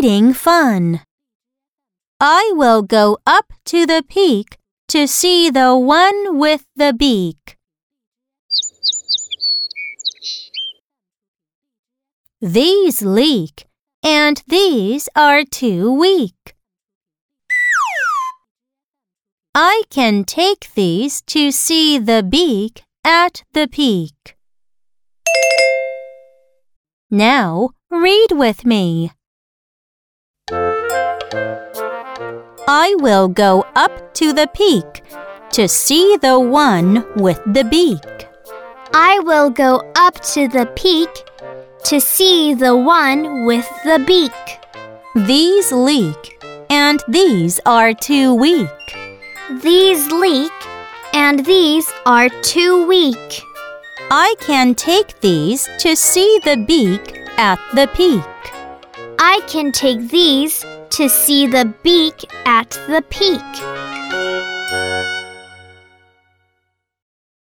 reading fun. I will go up to the peak to see the one with the beak. These leak, and these are too weak. I can take these to see the beak at the peak. Now read with me. I will go up to the peak to see the one with the beak. I will go up to the peak to see the one with the beak. These leak, and these are too weak. These leak, and these are too weak. I can take these to see the beak at the peak. I can take these to see the beak at the peak.